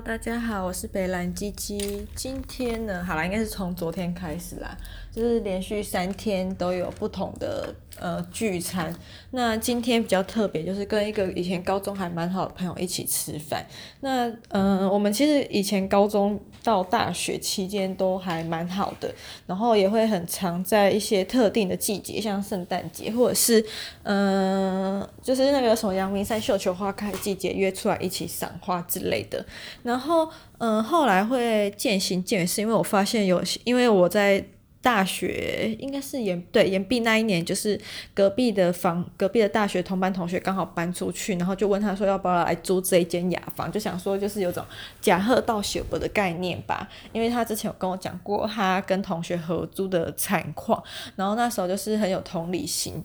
大家好，我是北蓝鸡鸡。今天呢，好啦，应该是从昨天开始啦，就是连续三天都有不同的呃聚餐。那今天比较特别，就是跟一个以前高中还蛮好的朋友一起吃饭。那嗯、我们其实以前高中到大学期间都还蛮好的，然后也会很常在一些特定的季节，像圣诞节或者是嗯、就是那个什么阳明山绣球花开季节，约出来一起赏花之类的。然后，嗯，后来会渐行渐远，是因为我发现有，因为我在大学应该是延对延毕那一年，就是隔壁的房，隔壁的大学同班同学刚好搬出去，然后就问他说要不要来租这一间雅房，就想说就是有种呷好道相报的概念吧，因为他之前有跟我讲过他跟同学合租的惨况，然后那时候就是很有同理心。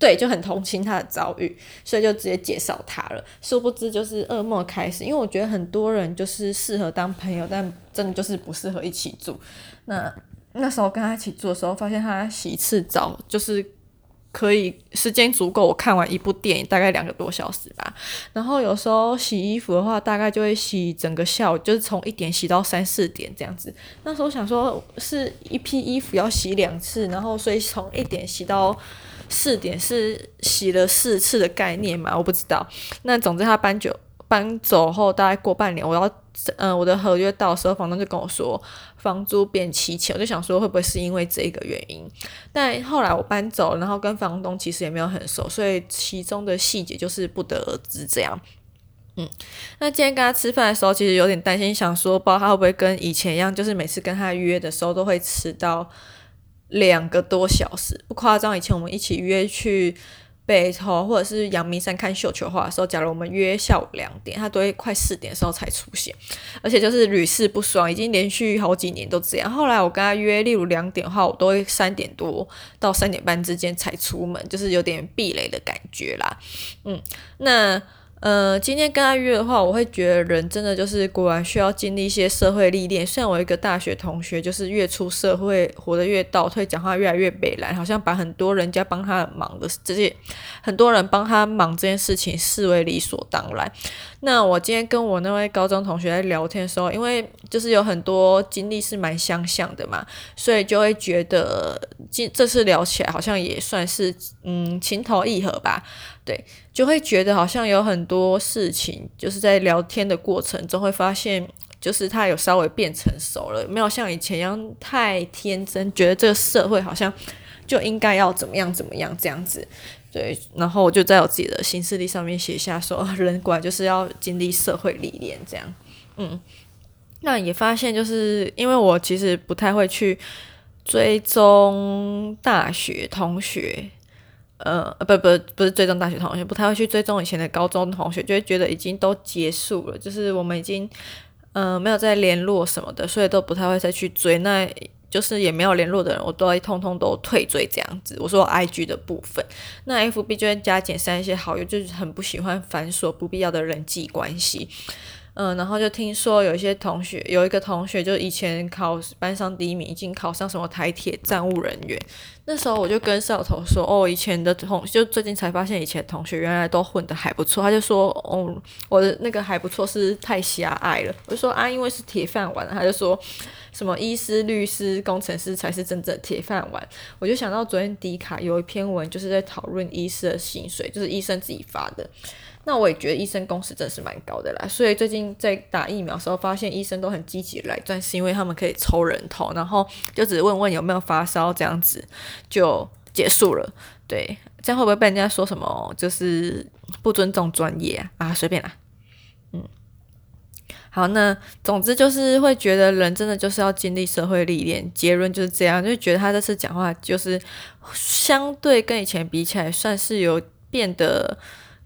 对，就很同情他的遭遇，所以就直接介绍他了。殊不知就是噩梦开始，因为我觉得很多人就是适合当朋友，但真的就是不适合一起住。那那时候跟他一起住的时候，发现他洗一次澡就是可以时间足够我看完一部电影，大概两个多小时吧。然后有时候洗衣服的话，大概就会洗整个下午，就是从一点洗到三四点这样子。那时候想说是一批衣服要洗两次，然后所以从一点洗到。四点是洗了四次的概念嘛？我不知道。那总之他搬走搬走后，大概过半年，我要嗯、呃，我的合约到时候，房东就跟我说房租变七千，我就想说会不会是因为这个原因？但后来我搬走，然后跟房东其实也没有很熟，所以其中的细节就是不得而知这样。嗯，那今天跟他吃饭的时候，其实有点担心，想说不知道他会不会跟以前一样，就是每次跟他约的时候都会迟到。两个多小时，不夸张。以前我们一起约去北投或者是阳明山看绣球花的时候，假如我们约下午两点，他都会快四点的时候才出现，而且就是屡试不爽，已经连续好几年都这样。后来我跟他约，例如两点的话，我都会三点多到三点半之间才出门，就是有点避雷的感觉啦。嗯，那。呃，今天跟他约的话，我会觉得人真的就是果然需要经历一些社会历练。虽然我一个大学同学，就是越出社会活得越倒退，讲话越来越北蓝，好像把很多人家帮他忙的这些很多人帮他忙这件事情视为理所当然。那我今天跟我那位高中同学在聊天的时候，因为就是有很多经历是蛮相像的嘛，所以就会觉得这这次聊起来好像也算是嗯情投意合吧。对，就会觉得好像有很多事情，就是在聊天的过程中会发现，就是他有稍微变成熟了，没有像以前一样太天真，觉得这个社会好像就应该要怎么样怎么样这样子。对，然后我就在我自己的行事历上面写下说，人管就是要经历社会历练这样。嗯，那也发现就是因为我其实不太会去追踪大学同学。呃，不不不是追踪大学同学，不太会去追踪以前的高中同学，就会觉得已经都结束了，就是我们已经呃没有再联络什么的，所以都不太会再去追。那就是也没有联络的人，我都会通通都退追这样子。我说 IG 的部分，那 FB 就会加减删一些好友，就是很不喜欢繁琐不必要的人际关系。嗯，然后就听说有一些同学，有一个同学就以前考班上第一名，已经考上什么台铁站务人员。那时候我就跟少头说，哦，以前的同就最近才发现以前同学原来都混得还不错。他就说，哦，我的那个还不错是太狭隘了。我就说啊，因为是铁饭碗。他就说什么医师、律师、工程师才是真正铁饭碗。我就想到昨天迪卡有一篇文，就是在讨论医师的薪水，就是医生自己发的。那我也觉得医生工时真是蛮高的啦，所以最近在打疫苗时候，发现医生都很积极来赚，是因为他们可以抽人头，然后就只问问有没有发烧这样子就结束了。对，这样会不会被人家说什么就是不尊重专业啊？啊，随便啦。嗯，好，那总之就是会觉得人真的就是要经历社会历练，结论就是这样，就觉得他这次讲话就是相对跟以前比起来，算是有变得。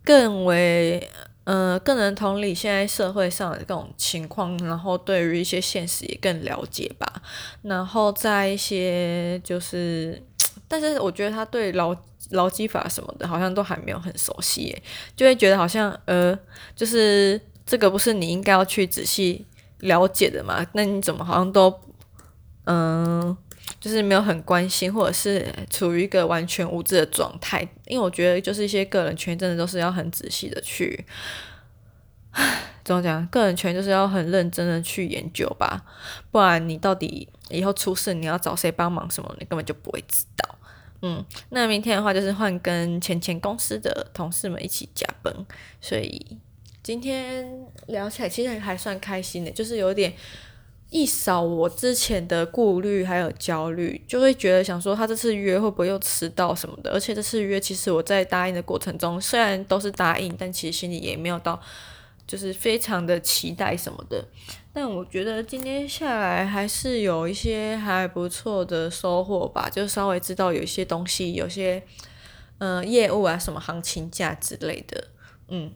更为呃，更能同理现在社会上的这种情况，然后对于一些现实也更了解吧。然后在一些就是，但是我觉得他对劳劳基法什么的，好像都还没有很熟悉耶，就会觉得好像呃，就是这个不是你应该要去仔细了解的嘛？那你怎么好像都嗯？就是没有很关心，或者是处于一个完全无知的状态，因为我觉得就是一些个人权真的都是要很仔细的去 怎么讲？个人权就是要很认真的去研究吧，不然你到底以后出事你要找谁帮忙什么，你根本就不会知道。嗯，那明天的话就是换跟前前公司的同事们一起加班，所以今天聊起来其实还算开心的，就是有点。一扫我之前的顾虑还有焦虑，就会觉得想说他这次约会不会又迟到什么的。而且这次约其实我在答应的过程中，虽然都是答应，但其实心里也没有到就是非常的期待什么的。但我觉得今天下来还是有一些还不错的收获吧，就稍微知道有一些东西，有些嗯、业务啊什么行情价之类的，嗯。